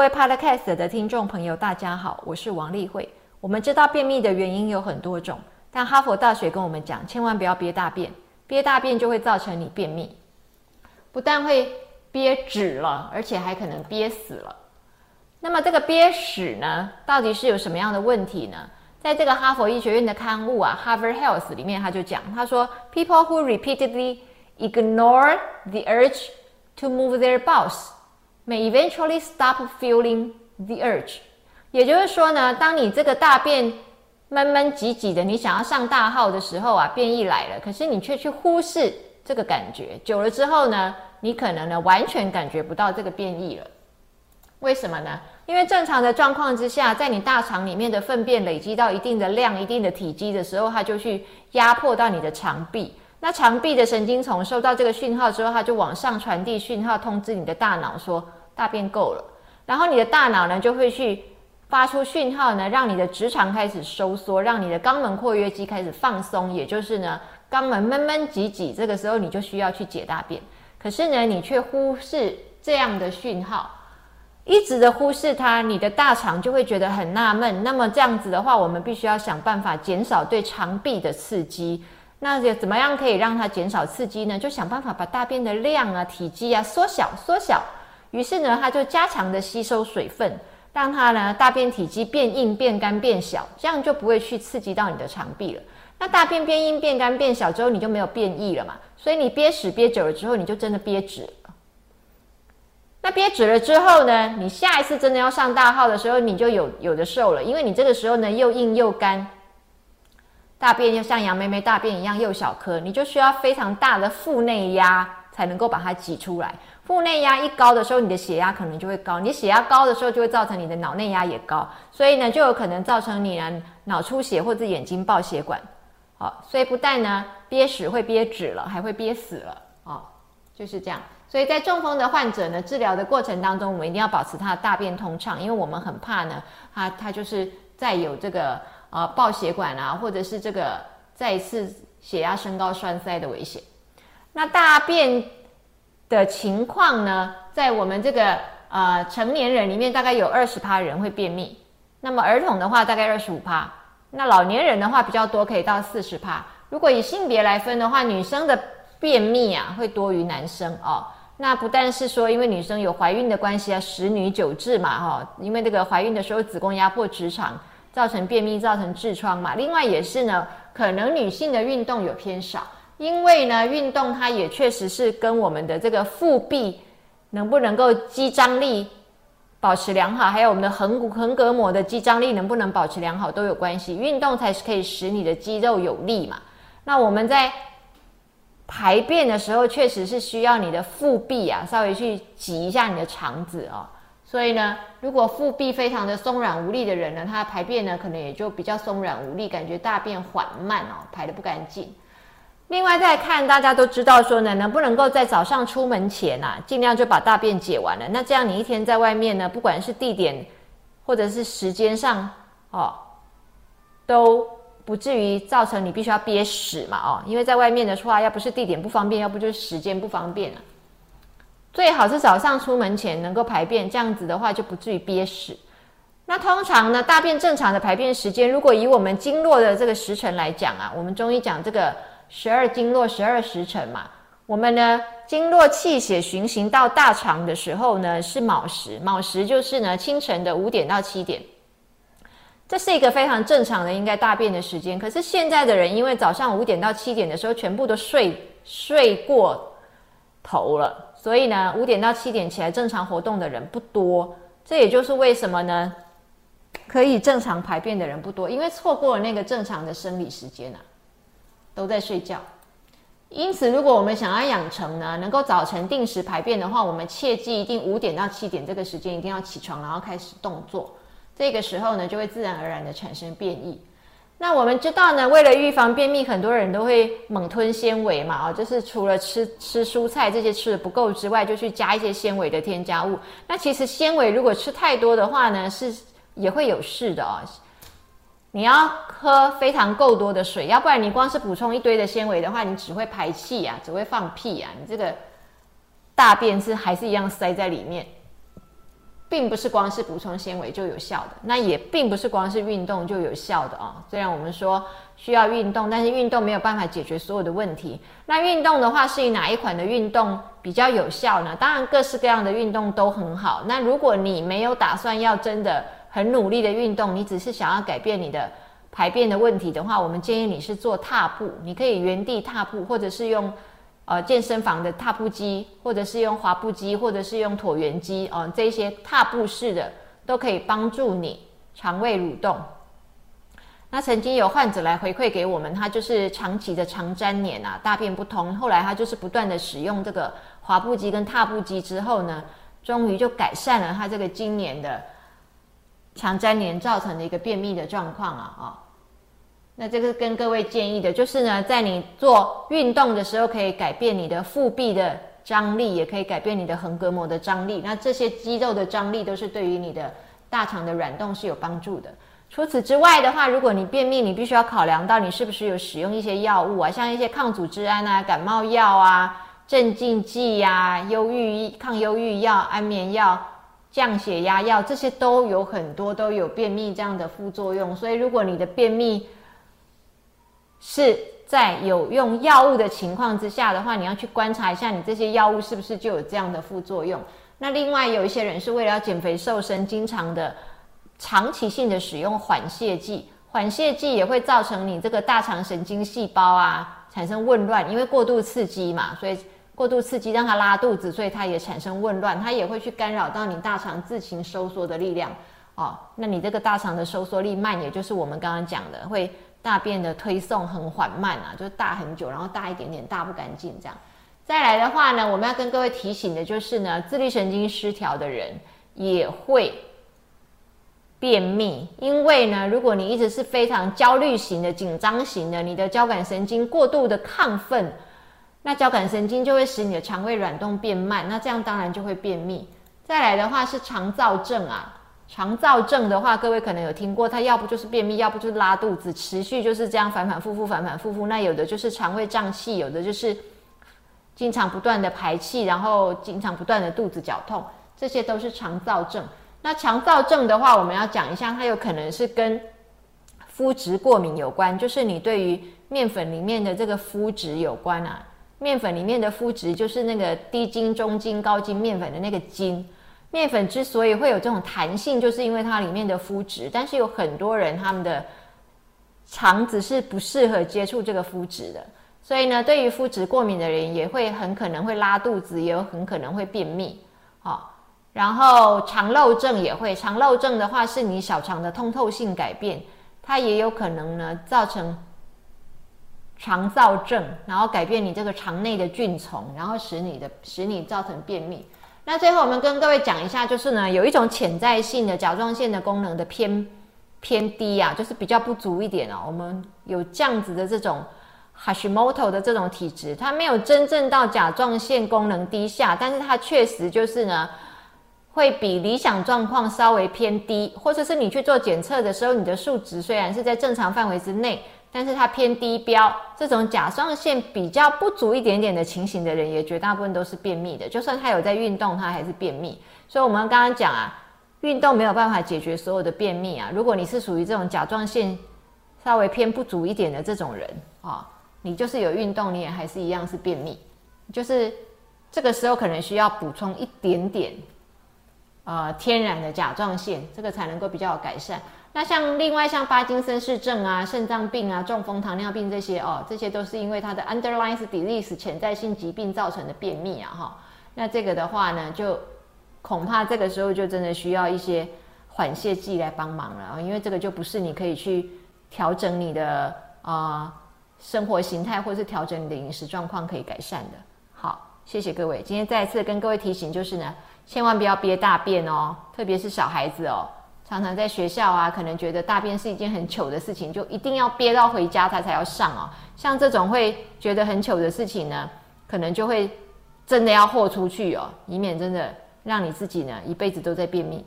各位 Podcast 的听众朋友，大家好，我是王丽慧。我们知道便秘的原因有很多种，但哈佛大学跟我们讲，千万不要憋大便，憋大便就会造成你便秘，不但会憋纸了，而且还可能憋死了。那么这个憋屎呢，到底是有什么样的问题呢？在这个哈佛医学院的刊物啊，《Harvard Health》里面，他就讲，他说，People who repeatedly ignore the urge to move their bowels may eventually stop feeling the urge。也就是说呢，当你这个大便闷闷挤挤的，你想要上大号的时候啊，便意来了，可是你却去忽视这个感觉，久了之后呢，你可能呢完全感觉不到这个便意了。为什么呢？因为正常的状况之下，在你大肠里面的粪便累积到一定的量、一定的体积的时候，它就去压迫到你的肠壁。那肠壁的神经丛收到这个讯号之后，它就往上传递讯号，通知你的大脑说大便够了。然后你的大脑呢就会去发出讯号呢，让你的直肠开始收缩，让你的肛门括约肌开始放松，也就是呢肛门闷闷挤挤，这个时候你就需要去解大便。可是呢，你却忽视这样的讯号。一直的忽视它，你的大肠就会觉得很纳闷。那么这样子的话，我们必须要想办法减少对肠壁的刺激。那怎么样可以让它减少刺激呢？就想办法把大便的量啊、体积啊缩小、缩小。于是呢，它就加强的吸收水分，让它呢大便体积变硬、变干、变小，这样就不会去刺激到你的肠壁了。那大便变硬、变干、变小之后，你就没有便意了嘛？所以你憋屎憋久了之后，你就真的憋直。那憋直了之后呢？你下一次真的要上大号的时候，你就有有的受了，因为你这个时候呢又硬又干，大便又像杨妹妹大便一样又小颗，你就需要非常大的腹内压才能够把它挤出来。腹内压一高的时候，你的血压可能就会高，你血压高的时候就会造成你的脑内压也高，所以呢就有可能造成你呢脑出血或者眼睛爆血管。好，所以不但呢憋屎会憋直了，还会憋死了。哦，就是这样。所以在中风的患者呢，治疗的过程当中，我们一定要保持他的大便通畅，因为我们很怕呢，他他就是再有这个呃爆血管啊，或者是这个再一次血压升高栓塞的危险。那大便的情况呢，在我们这个呃成年人里面，大概有二十趴人会便秘，那么儿童的话大概二十五趴，那老年人的话比较多，可以到四十趴。如果以性别来分的话，女生的便秘啊会多于男生哦。那不但是说，因为女生有怀孕的关系啊，十女九痔嘛，哈，因为这个怀孕的时候子宫压迫直肠，造成便秘，造成痔疮嘛。另外也是呢，可能女性的运动有偏少，因为呢，运动它也确实是跟我们的这个腹壁能不能够肌张力保持良好，还有我们的横骨横膈膜的肌张力能不能保持良好都有关系。运动才是可以使你的肌肉有力嘛。那我们在排便的时候，确实是需要你的腹壁啊，稍微去挤一下你的肠子哦。所以呢，如果腹壁非常的松软无力的人呢，他排便呢可能也就比较松软无力，感觉大便缓慢哦，排的不干净。另外再看，大家都知道说呢，能不能够在早上出门前啊，尽量就把大便解完了。那这样你一天在外面呢，不管是地点或者是时间上哦，都。不至于造成你必须要憋屎嘛？哦，因为在外面的话，要不是地点不方便，要不就是时间不方便了。最好是早上出门前能够排便，这样子的话就不至于憋屎。那通常呢，大便正常的排便时间，如果以我们经络的这个时辰来讲啊，我们中医讲这个十二经络十二时辰嘛，我们呢经络气血循行到大肠的时候呢是卯时，卯时就是呢清晨的五点到七点。这是一个非常正常的应该大便的时间，可是现在的人因为早上五点到七点的时候全部都睡睡过头了，所以呢五点到七点起来正常活动的人不多。这也就是为什么呢可以正常排便的人不多，因为错过了那个正常的生理时间啊，都在睡觉。因此，如果我们想要养成呢能够早晨定时排便的话，我们切记一定五点到七点这个时间一定要起床，然后开始动作。这个时候呢，就会自然而然的产生便意。那我们知道呢，为了预防便秘，很多人都会猛吞纤维嘛，啊，就是除了吃吃蔬菜这些吃的不够之外，就去加一些纤维的添加物。那其实纤维如果吃太多的话呢，是也会有事的哦。你要喝非常够多的水，要不然你光是补充一堆的纤维的话，你只会排气啊，只会放屁啊，你这个大便是还是一样塞在里面。并不是光是补充纤维就有效的，那也并不是光是运动就有效的啊。虽然我们说需要运动，但是运动没有办法解决所有的问题。那运动的话，是以哪一款的运动比较有效呢？当然，各式各样的运动都很好。那如果你没有打算要真的很努力的运动，你只是想要改变你的排便的问题的话，我们建议你是做踏步，你可以原地踏步，或者是用。呃，健身房的踏步机，或者是用滑步机，或者是用椭圆机，哦，这些踏步式的都可以帮助你肠胃蠕动。那曾经有患者来回馈给我们，他就是长期的肠粘连啊，大便不通。后来他就是不断的使用这个滑步机跟踏步机之后呢，终于就改善了他这个今年的肠粘连造成的一个便秘的状况啊，啊。那这个跟各位建议的就是呢，在你做运动的时候，可以改变你的腹壁的张力，也可以改变你的横膈膜的张力。那这些肌肉的张力都是对于你的大肠的软动是有帮助的。除此之外的话，如果你便秘，你必须要考量到你是不是有使用一些药物啊，像一些抗组织胺啊、感冒药啊、镇静剂呀、忧郁抗忧郁药、安眠药、降血压药，这些都有很多都有便秘这样的副作用。所以，如果你的便秘，是在有用药物的情况之下的话，你要去观察一下你这些药物是不是就有这样的副作用。那另外有一些人是为了要减肥瘦身，经常的长期性的使用缓泻剂，缓泻剂也会造成你这个大肠神经细胞啊产生紊乱，因为过度刺激嘛，所以过度刺激让它拉肚子，所以它也产生紊乱，它也会去干扰到你大肠自行收缩的力量哦。那你这个大肠的收缩力慢，也就是我们刚刚讲的会。大便的推送很缓慢啊，就大很久，然后大一点点，大不干净这样。再来的话呢，我们要跟各位提醒的就是呢，自律神经失调的人也会便秘，因为呢，如果你一直是非常焦虑型的、紧张型的，你的交感神经过度的亢奋，那交感神经就会使你的肠胃软动变慢，那这样当然就会便秘。再来的话是肠燥症啊。肠燥症的话，各位可能有听过，它要不就是便秘，要不就是拉肚子，持续就是这样反反复复，反反复复。那有的就是肠胃胀气，有的就是经常不断的排气，然后经常不断的肚子绞痛，这些都是肠燥症。那肠燥症的话，我们要讲一下，它有可能是跟麸质过敏有关，就是你对于面粉里面的这个麸质有关啊。面粉里面的麸质就是那个低筋、中筋、高筋面粉的那个筋。面粉之所以会有这种弹性，就是因为它里面的麸质。但是有很多人他们的肠子是不适合接触这个麸质的，所以呢，对于麸质过敏的人也会很可能会拉肚子，也有很可能会便秘。好，然后肠漏症也会，肠漏症的话是你小肠的通透性改变，它也有可能呢造成肠燥症，然后改变你这个肠内的菌丛，然后使你的使你造成便秘。那最后我们跟各位讲一下，就是呢，有一种潜在性的甲状腺的功能的偏偏低啊，就是比较不足一点哦。我们有这样子的这种 Hashimoto 的这种体质，它没有真正到甲状腺功能低下，但是它确实就是呢，会比理想状况稍微偏低，或者是你去做检测的时候，你的数值虽然是在正常范围之内。但是它偏低标，这种甲状腺比较不足一点点的情形的人，也绝大部分都是便秘的。就算他有在运动，他还是便秘。所以，我们刚刚讲啊，运动没有办法解决所有的便秘啊。如果你是属于这种甲状腺稍微偏不足一点的这种人啊，你就是有运动，你也还是一样是便秘。就是这个时候可能需要补充一点点呃天然的甲状腺，这个才能够比较有改善。那像另外像巴金森氏症啊、肾脏病啊、中风、糖尿病这些哦，这些都是因为它的 underlying disease 潜在性疾病造成的便秘啊哈。那这个的话呢，就恐怕这个时候就真的需要一些缓泻剂来帮忙了啊，因为这个就不是你可以去调整你的啊生活形态或是调整你的饮食状况可以改善的。好，谢谢各位，今天再一次跟各位提醒就是呢，千万不要憋大便哦，特别是小孩子哦。常常在学校啊，可能觉得大便是一件很糗的事情，就一定要憋到回家他才要上哦。像这种会觉得很糗的事情呢，可能就会真的要豁出去哦，以免真的让你自己呢一辈子都在便秘。